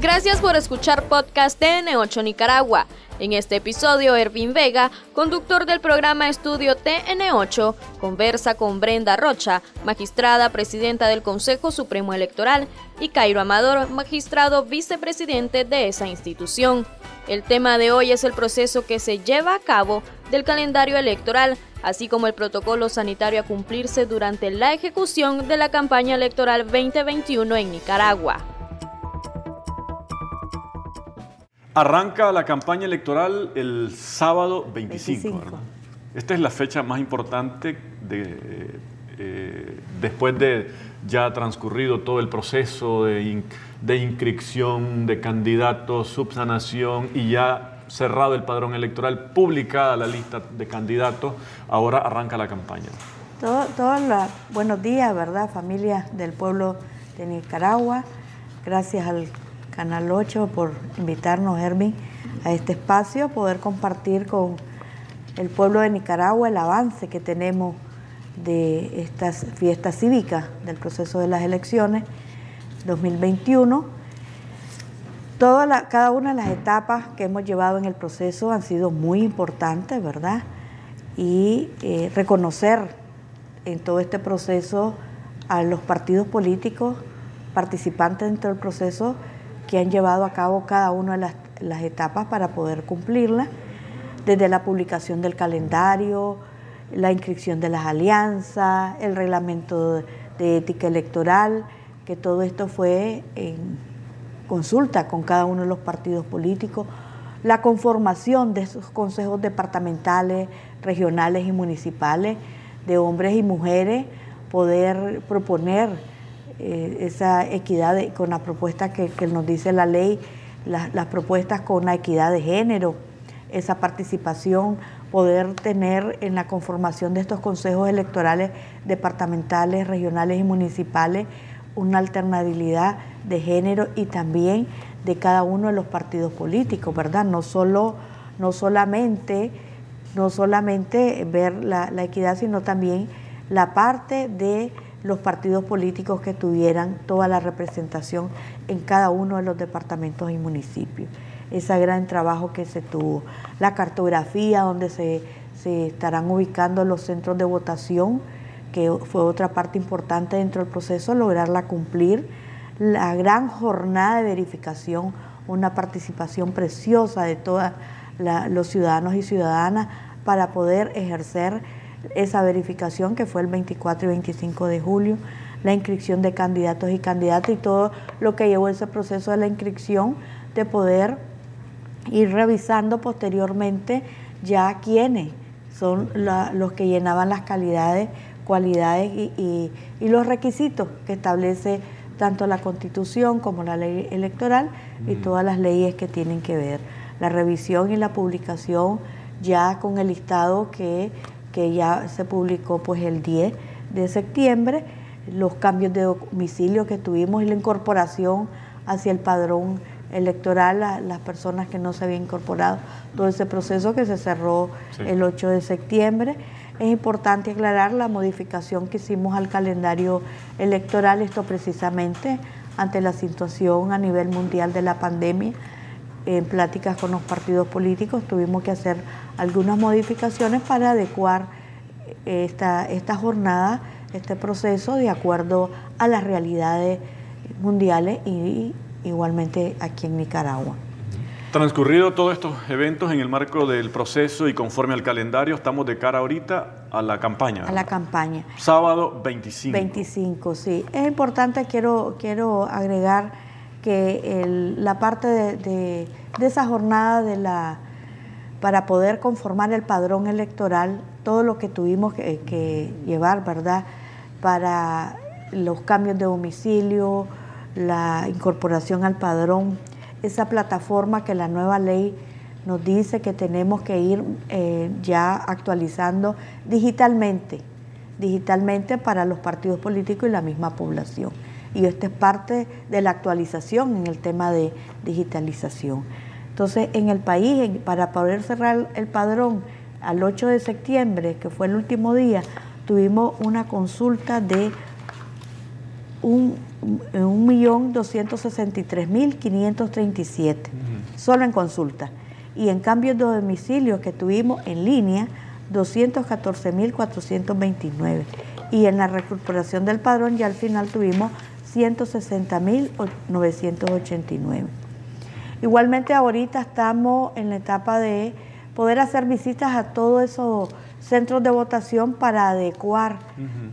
Gracias por escuchar podcast TN8 Nicaragua. En este episodio, Ervin Vega, conductor del programa Estudio TN8, conversa con Brenda Rocha, magistrada presidenta del Consejo Supremo Electoral, y Cairo Amador, magistrado vicepresidente de esa institución. El tema de hoy es el proceso que se lleva a cabo del calendario electoral, así como el protocolo sanitario a cumplirse durante la ejecución de la campaña electoral 2021 en Nicaragua. Arranca la campaña electoral el sábado 25. Esta es la fecha más importante de, eh, después de ya transcurrido todo el proceso de, de inscripción de candidatos, subsanación y ya cerrado el padrón electoral, publicada la lista de candidatos, ahora arranca la campaña. Todos buenos días, ¿verdad? Familia del pueblo de Nicaragua. Gracias al Canal 8 por invitarnos, Hermin, a este espacio, poder compartir con el pueblo de Nicaragua el avance que tenemos de estas fiestas cívicas del proceso de las elecciones 2021. Toda cada una de las etapas que hemos llevado en el proceso han sido muy importantes, ¿verdad? Y eh, reconocer en todo este proceso a los partidos políticos participantes dentro del proceso que han llevado a cabo cada una de las, etapas para poder cumplirla, desde la publicación del calendario, la inscripción de las alianzas, el reglamento de ética electoral, que todo esto fue en consulta con cada uno de los partidos políticos, la conformación de esos consejos departamentales, regionales y municipales, de hombres y mujeres, poder proponer eh, esa equidad con la propuesta que, nos dice la ley, las propuestas con la equidad de género, esa participación, poder tener en la conformación de estos consejos electorales departamentales, regionales y municipales una alternabilidad de género y también de cada uno de los partidos políticos, ¿verdad? No solo, no solamente, no solamente ver la equidad, sino también la parte de los partidos políticos que tuvieran toda la representación en cada uno de los departamentos y municipios. Ese gran trabajo que se tuvo. La cartografía, donde se, estarán ubicando los centros de votación, que fue otra parte importante dentro del proceso, lograrla cumplir. La gran jornada de verificación, una participación preciosa de todos los ciudadanos y ciudadanas para poder ejercer esa verificación que fue el 24 y 25 de julio, la inscripción de candidatos y candidatas y todo lo que llevó ese proceso de la inscripción de poder ir revisando posteriormente ya quiénes son los que llenaban las calidades, cualidades y, los requisitos que establece tanto la constitución como la ley electoral y todas las leyes que tienen que ver. La revisión y la publicación ya con el listado que que ya se publicó pues el 10 de septiembre, los cambios de domicilio que tuvimos y la incorporación hacia el padrón electoral a las personas que no se habían incorporado, todo ese proceso que se cerró el 8 de septiembre. Es importante aclarar la modificación que hicimos al calendario electoral, esto precisamente ante la situación a nivel mundial de la pandemia. En pláticas con los partidos políticos tuvimos que hacer algunas modificaciones para adecuar esta, esta jornada, este proceso de acuerdo a las realidades mundiales y igualmente aquí en Nicaragua. Transcurrido todos estos eventos en el marco del proceso y conforme al calendario, estamos de cara ahorita a la campaña. A la campaña. Sábado 25. 25, sí. Es importante, quiero, quiero agregar que la parte de, de, esa jornada de la para poder conformar el padrón electoral, todo lo que tuvimos que, llevar, ¿verdad? Para los cambios de domicilio, la incorporación al padrón, esa plataforma que la nueva ley nos dice que tenemos que ir eh, ya actualizando digitalmente, digitalmente para los partidos políticos y la misma población. Y esto es parte de la actualización en el tema de digitalización. Entonces, en el país, para poder cerrar el padrón al 8 de septiembre, que fue el último día, tuvimos una consulta de un 1.263.537, solo en consulta. Y en cambios de domicilio que tuvimos en línea, 214.429. Y en la recuperación del padrón ya al final tuvimos 160.989. Igualmente ahorita estamos en la etapa de poder hacer visitas a todos esos centros de votación para adecuar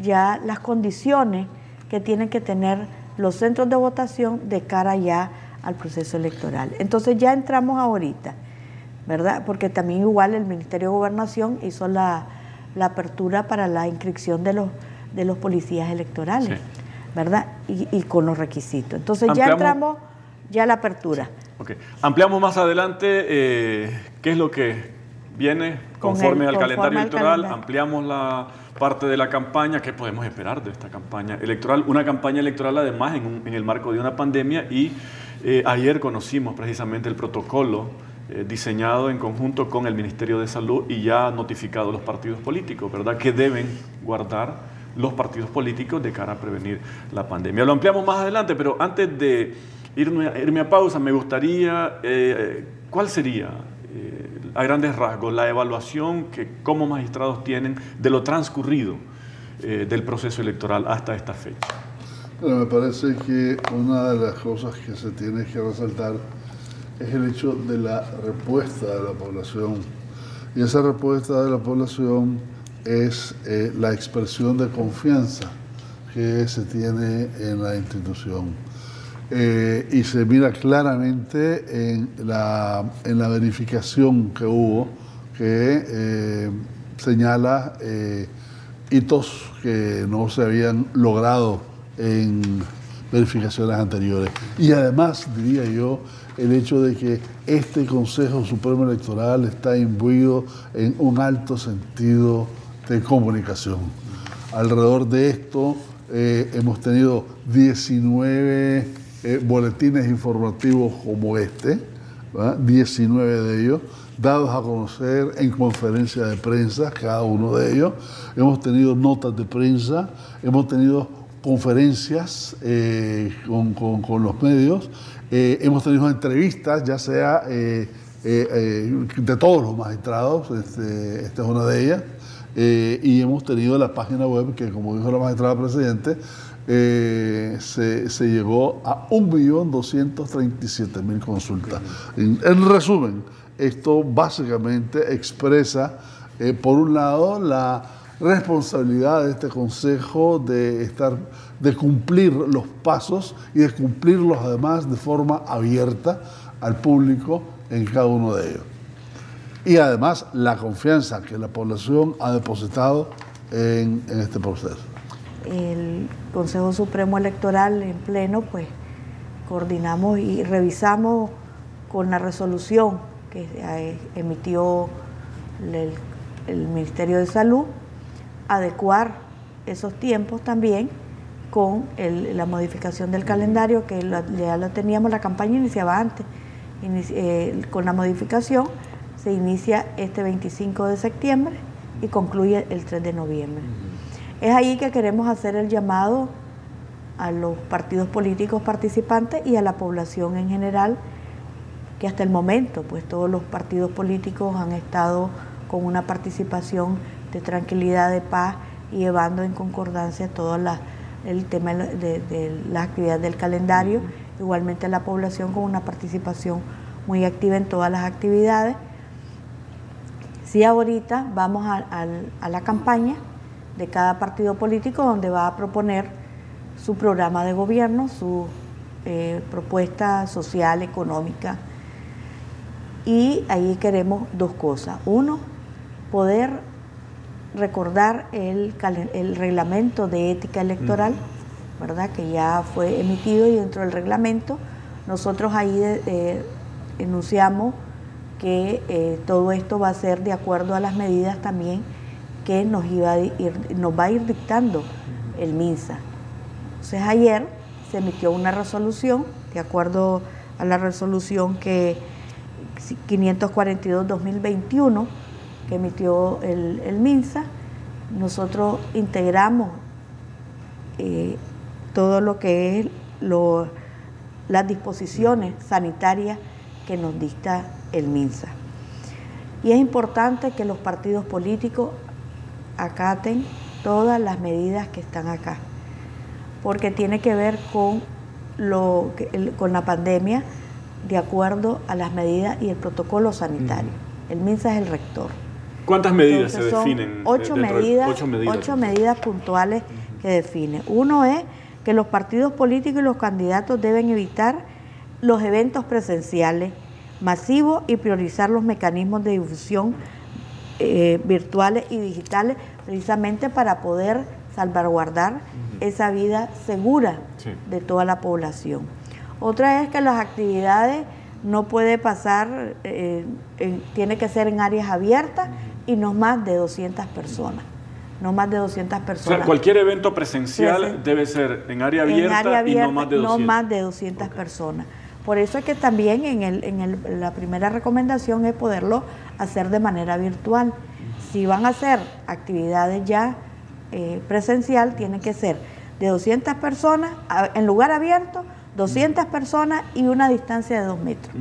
ya las condiciones que tienen que tener los centros de votación de cara ya al proceso electoral. Entonces ya entramos ahorita, ¿verdad? Porque también igual el Ministerio de Gobernación hizo la, apertura para la inscripción de los, de los policías electorales, ¿verdad? Y, con los requisitos. Entonces ya entramos ya a la apertura. Okay. Ampliamos más adelante eh, qué es lo que viene conforme al calendario electoral, ampliamos la parte de la campaña, ¿qué podemos esperar de esta campaña electoral? Una campaña electoral además en, el marco de una pandemia y eh, ayer conocimos precisamente el protocolo eh, diseñado en conjunto con el Ministerio de Salud y ya notificado los partidos políticos, ¿verdad? Que deben guardar los partidos políticos de cara a prevenir la pandemia. Lo ampliamos más adelante, pero antes de irme, a pausa, me gustaría, eh, ¿cuál sería a grandes rasgos la evaluación que como magistrados tienen de lo transcurrido eh, del proceso electoral hasta esta fecha? Bueno, me parece que una de las cosas que se tiene que resaltar es el hecho de la respuesta de la población. Y esa respuesta de la población es eh, la expresión de confianza que se tiene en la institución. Eh, y se mira claramente en la, en la verificación que hubo, que eh, señala hitos que no se habían logrado en verificaciones anteriores. Y además, diría yo, el hecho de que este Consejo Supremo Electoral está imbuido en un alto sentido de comunicación. Alrededor de esto hemos tenido 19 eh, boletines informativos como este, 19 de ellos, dados a conocer en conferencia de prensa, cada uno de ellos. Hemos tenido notas de prensa, hemos tenido conferencias eh, con, los medios, eh, hemos tenido entrevistas, ya sea de todos los magistrados, este, esta es una de ellas, y hemos tenido la página web que, como dijo la magistrada presidente, eh, se, llegó a 1.237.000 consultas. En, resumen, esto básicamente expresa, eh, por un lado, la responsabilidad de este Consejo de, estar, de cumplir los pasos y de cumplirlos además de forma abierta al público en cada uno de ellos. Y además la confianza que la población ha depositado en este proceso el Consejo Supremo Electoral en pleno, pues coordinamos y revisamos con la resolución que eh, emitió el, Ministerio de Salud, adecuar esos tiempos también con la modificación del calendario, que ya lo teníamos, la campaña iniciaba antes. Eh, con la modificación se inicia este 25 de septiembre y concluye el 3 de noviembre. Es ahí que queremos hacer el llamado a los partidos políticos participantes y a la población en general, que hasta el momento, pues todos los partidos políticos han estado con una participación de tranquilidad, de paz y llevando en concordancia todo el tema de, las actividades del calendario, igualmente la población con una participación muy activa en todas las actividades. Sí, ahorita vamos a la campaña de cada partido político donde va a proponer su programa de gobierno, su eh, propuesta social, económica. Y ahí queremos dos cosas. Uno, poder recordar el, reglamento de ética electoral, ¿verdad? Que ya fue emitido y dentro del reglamento nosotros ahí eh, enunciamos que eh, todo esto va a ser de acuerdo a las medidas también que nos, iba a ir, nos va a ir dictando el MINSA. Entonces ayer se emitió una resolución, de acuerdo a la resolución que 542-2021 que emitió el, MINSA, nosotros integramos eh, todo lo que es las disposiciones sanitarias que nos dicta el MINSA. Y es importante que los partidos políticos acaten todas las medidas que están acá, porque tiene que ver con, lo, con la pandemia de acuerdo a las medidas y el protocolo sanitario. El MINSA es el rector. ¿Cuántas medidas se definen? Ocho medidas, ocho medidas, puntuales que define. Uno es que los partidos políticos y los candidatos deben evitar los eventos presenciales masivos y priorizar los mecanismos de difusión eh, virtuales y digitales precisamente para poder salvaguardar esa vida segura de toda la población. Otra es que las actividades no puede pasar, eh, tiene que ser en áreas abiertas y no más de 200 personas. No más de 200 personas. O sea, cualquier evento presencial debe ser en área abierta, y no más de 200. No más de 200 personas. Por eso es que también en, el, en el, la primera recomendación es poderlo hacer de manera virtual. Si van a hacer actividades ya eh, presencial, tiene que ser de 200 personas en lugar abierto 200 personas y una distancia de 2 metros.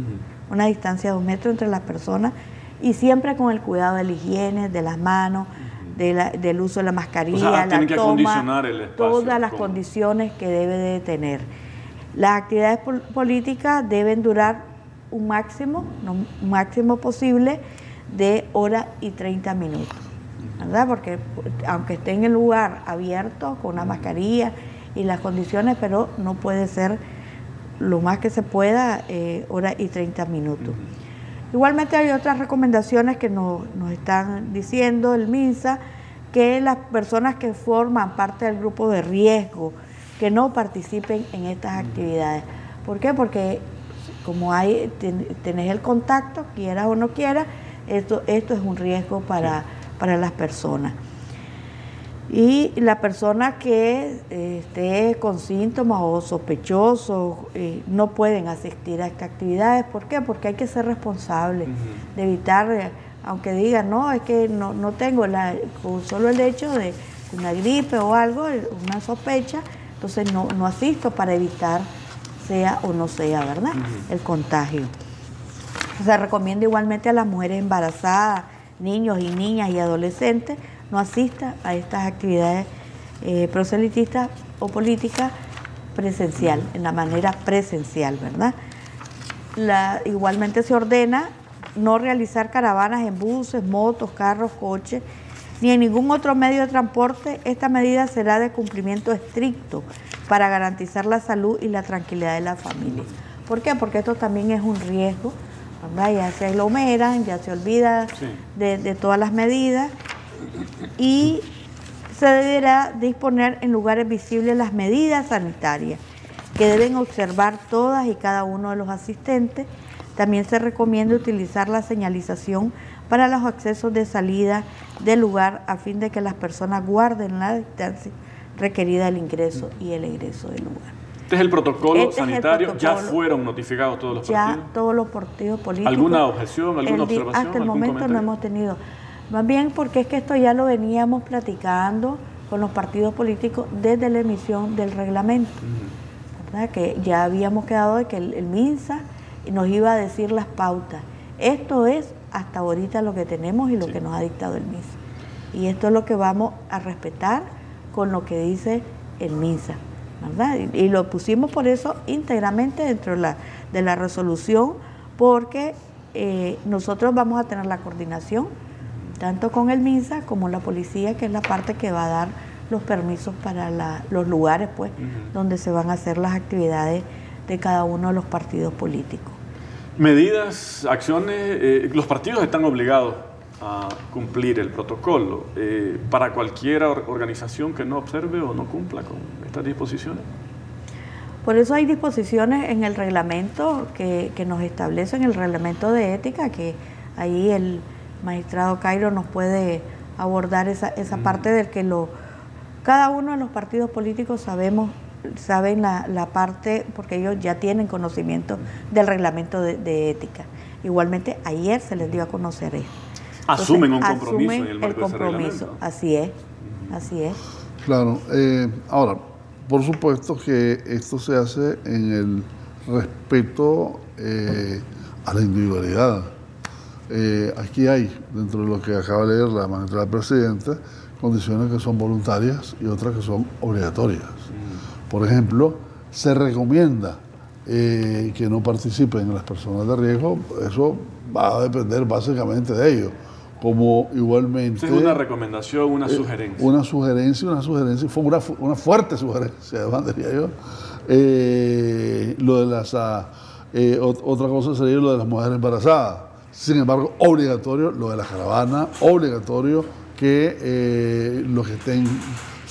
Una distancia de 2 metros entre las personas y siempre con el cuidado de la higiene, de las manos, del uso de la mascarilla, la toma, todas las condiciones que debe de tener. Las actividades políticas deben durar un máximo, un máximo posible de hora y 30 minutos, ¿verdad? Porque aunque esté en el lugar abierto con una mascarilla y las condiciones, pero no puede ser lo más que se pueda, eh, hora y 30 minutos. Igualmente hay otras recomendaciones que nos, están diciendo el MINSA, que las personas que forman parte del grupo de riesgo, que no participen en estas actividades. ¿Por qué? Porque como hay, tenés el contacto, quieras o no quieras, esto, esto es un riesgo para, para las personas y la persona que eh, esté con síntomas o sospechosos eh, no pueden asistir a estas actividades. ¿Por qué? Porque hay que ser responsable de evitar, eh, aunque digan, no, es que no, no tengo la, solo el hecho de una gripe o algo, una sospecha, entonces no, no asisto para evitar sea o no sea, ¿verdad? El contagio. Se recomienda igualmente a las mujeres embarazadas, niños y niñas y adolescentes no asista a estas actividades eh, proselitistas o políticas presencial, en la manera presencial, ¿verdad? La, igualmente se ordena no realizar caravanas en buses, motos, carros, coches, ni en ningún otro medio de transporte. Esta medida será de cumplimiento estricto para garantizar la salud y la tranquilidad de la familia. ¿Por qué? Porque esto también es un riesgo, ¿verdad? Ya se aglomeran, ya se olvida de, de todas las medidas y se deberá disponer en lugares visibles las medidas sanitarias que deben observar todas y cada uno de los asistentes. También se recomienda utilizar la señalización para los accesos de salida del lugar a fin de que las personas guarden la distancia requerida del ingreso y el egreso del lugar. Este es el protocolo este sanitario. ¿Ya fueron notificados todos los partidos? Ya todos los partidos políticos. ¿Alguna objeción, alguna observación? Hasta el momento no hemos tenido. Más bien porque es que esto ya lo veníamos platicando con los partidos políticos desde la emisión del reglamento. Que ya habíamos quedado de que el, MINSA nos iba a decir las pautas. Esto es hasta ahorita lo que tenemos y lo que nos ha dictado el MINSA. Y esto es lo que vamos a respetar con lo que dice el MINSA. ¿verdad? Y, lo pusimos por eso íntegramente dentro de la, de la resolución, porque eh, nosotros vamos a tener la coordinación tanto con el MINSA como la policía, que es la parte que va a dar los permisos para los lugares pues, donde se van a hacer las actividades de cada uno de los partidos políticos. Medidas, acciones, eh, los partidos están obligados a cumplir el protocolo eh, para cualquier organización que no observe o no cumpla con estas disposiciones. Por eso hay disposiciones en el reglamento que, que nos establecen el reglamento de ética, que ahí el, magistrado Cairo nos puede abordar esa, esa parte del que lo cada uno de los partidos políticos sabemos saben la, la parte porque ellos ya tienen conocimiento del reglamento de, ética. Igualmente ayer se les dio a conocer esto. asumen un compromiso el, compromiso, así es, así es. Claro, eh, ahora por supuesto que esto se hace en el respeto eh, a la individualidad. Eh, aquí hay, dentro de lo que acaba de leer la magistrada presidenta, condiciones que son voluntarias y otras que son obligatorias. Por ejemplo, se recomienda eh, que no participen las personas de riesgo, eso va a depender básicamente de ellos. Como igualmente. Es una recomendación, una sugerencia. Una sugerencia, una sugerencia, fue una, una fuerte sugerencia, además diría yo. lo de las. Ah, otra cosa sería lo de las mujeres embarazadas sin embargo, obligatorio lo de la caravana, obligatorio que eh, los que estén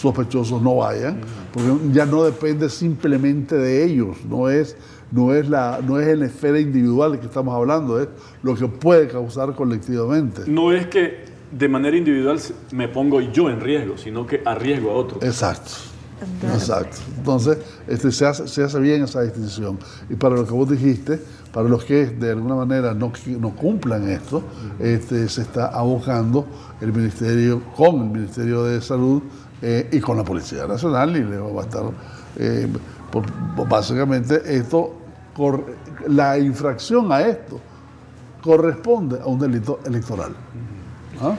sospechosos no vayan, porque ya no depende simplemente de ellos, no es, no es, la, no es en la esfera individual de que estamos hablando, es lo que puede causar colectivamente. No es que de manera individual me pongo yo en riesgo, sino que arriesgo a otros. Exacto. Exacto. Entonces, este, se, hace, se hace bien esa distinción. Y para lo que vos dijiste, para los que de alguna manera no, no cumplan esto, este, se está abocando el Ministerio, con el Ministerio de Salud eh, y con la Policía Nacional, y le va a estar, eh, básicamente esto, la infracción a esto corresponde a un delito electoral. ¿Ah?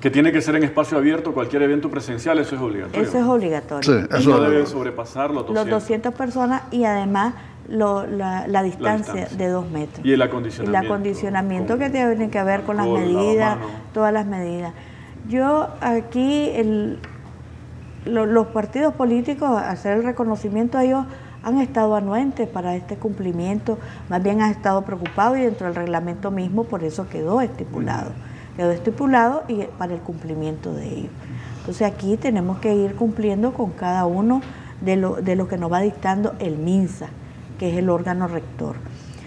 Que tiene que ser en espacio abierto, cualquier evento presencial, eso es obligatorio. Eso es obligatorio. Sí, eso no debe sobrepasar los 200. Los 200 personas y además la, distancia de dos metros. Y el acondicionamiento. El acondicionamiento que tiene que ver con las medidas, todas las medidas. Yo aquí, el, los partidos políticos, hacer el reconocimiento a ellos, han estado anuentes para este cumplimiento, más bien han estado preocupados y dentro del reglamento mismo por eso quedó estipulado. Quedó estipulado y para el cumplimiento de ellos. Entonces aquí tenemos que ir cumpliendo con cada uno de lo, de lo que nos va dictando el MINSA que es el órgano rector.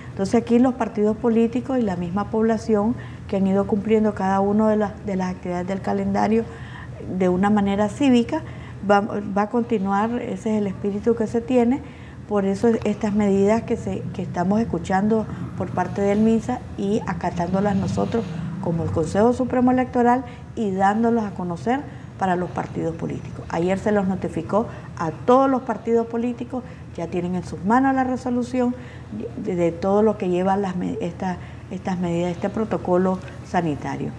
Entonces aquí los partidos políticos y la misma población que han ido cumpliendo cada una de las, de las actividades del calendario de una manera cívica, va, a continuar, ese es el espíritu que se tiene, por eso estas medidas que, se, que estamos escuchando por parte del MINSA y acatándolas nosotros como el Consejo Supremo Electoral y dándolas a conocer para los partidos políticos. Ayer se los notificó a todos los partidos políticos ya tienen en sus manos la resolución de, todo lo que lleva las, estas medidas, este protocolo sanitario.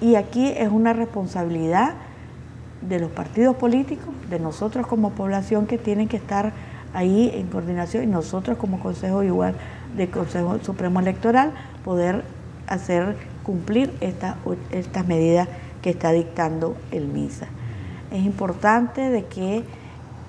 Y aquí es una responsabilidad de los partidos políticos, de nosotros como población que tienen que estar ahí en coordinación y nosotros como Consejo igual de Consejo Supremo Electoral poder hacer cumplir estas medidas que está dictando el MISA. Es importante de que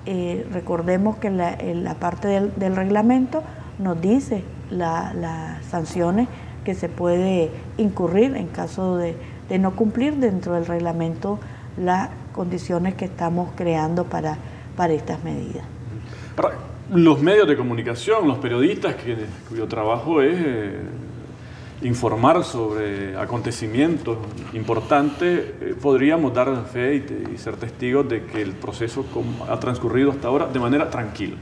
eh, recordemos que la, la parte del, reglamento nos dice las sanciones que se puede incurrir en caso de, no cumplir dentro del reglamento las condiciones que estamos creando para, para estas medidas. Los medios de comunicación, los periodistas cuyo trabajo es eh, informar sobre acontecimientos importantes, eh, podríamos dar fe y, ser testigos de que el proceso ha transcurrido hasta ahora de manera tranquila.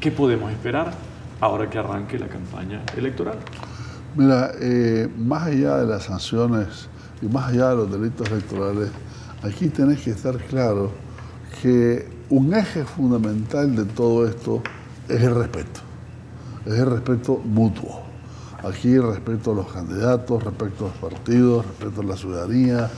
¿Qué podemos esperar ahora que arranque la campaña electoral? Mira, eh, más allá de las sanciones y más allá de los delitos electorales, aquí tenés que estar claro que un eje fundamental de todo esto es el respeto, es el respeto mutuo aquí respecto a los candidatos, respecto a los partidos, respecto a la ciudadanía.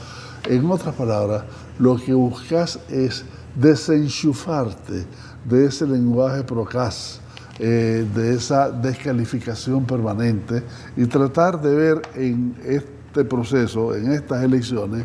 En otras palabras, lo que buscas es desenchufarte de ese lenguaje procas, eh, de esa descalificación permanente y tratar de ver en este proceso, en estas elecciones,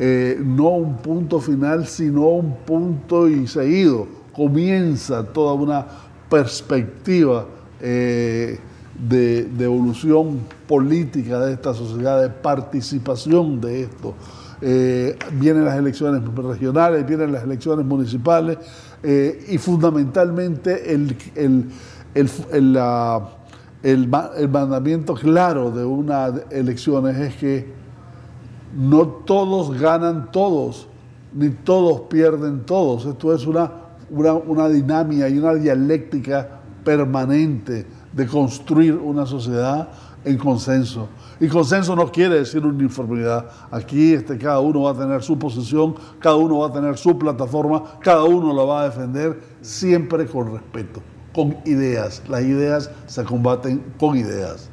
eh, no un punto final, sino un punto y seguido. Comienza toda una perspectiva eh, de, evolución política de esta sociedad, de participación de esto. Eh, vienen las elecciones regionales, vienen las elecciones municipales y fundamentalmente el, el, mandamiento claro de unas elecciones es que no todos ganan todos, ni todos pierden todos. Esto es una, una, dinámica y una dialéctica permanente de construir una sociedad en consenso. Y consenso no quiere decir uniformidad. Aquí este, cada uno va a tener su posición, cada uno va a tener su plataforma, cada uno la va a defender siempre con respeto, con ideas. Las ideas se combaten con ideas.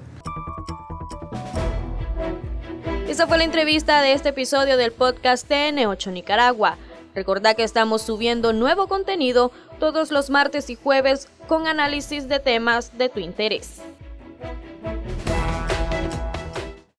Fue la entrevista de este episodio del podcast TN8 Nicaragua. Recordá que estamos subiendo nuevo contenido todos los martes y jueves con análisis de temas de tu interés.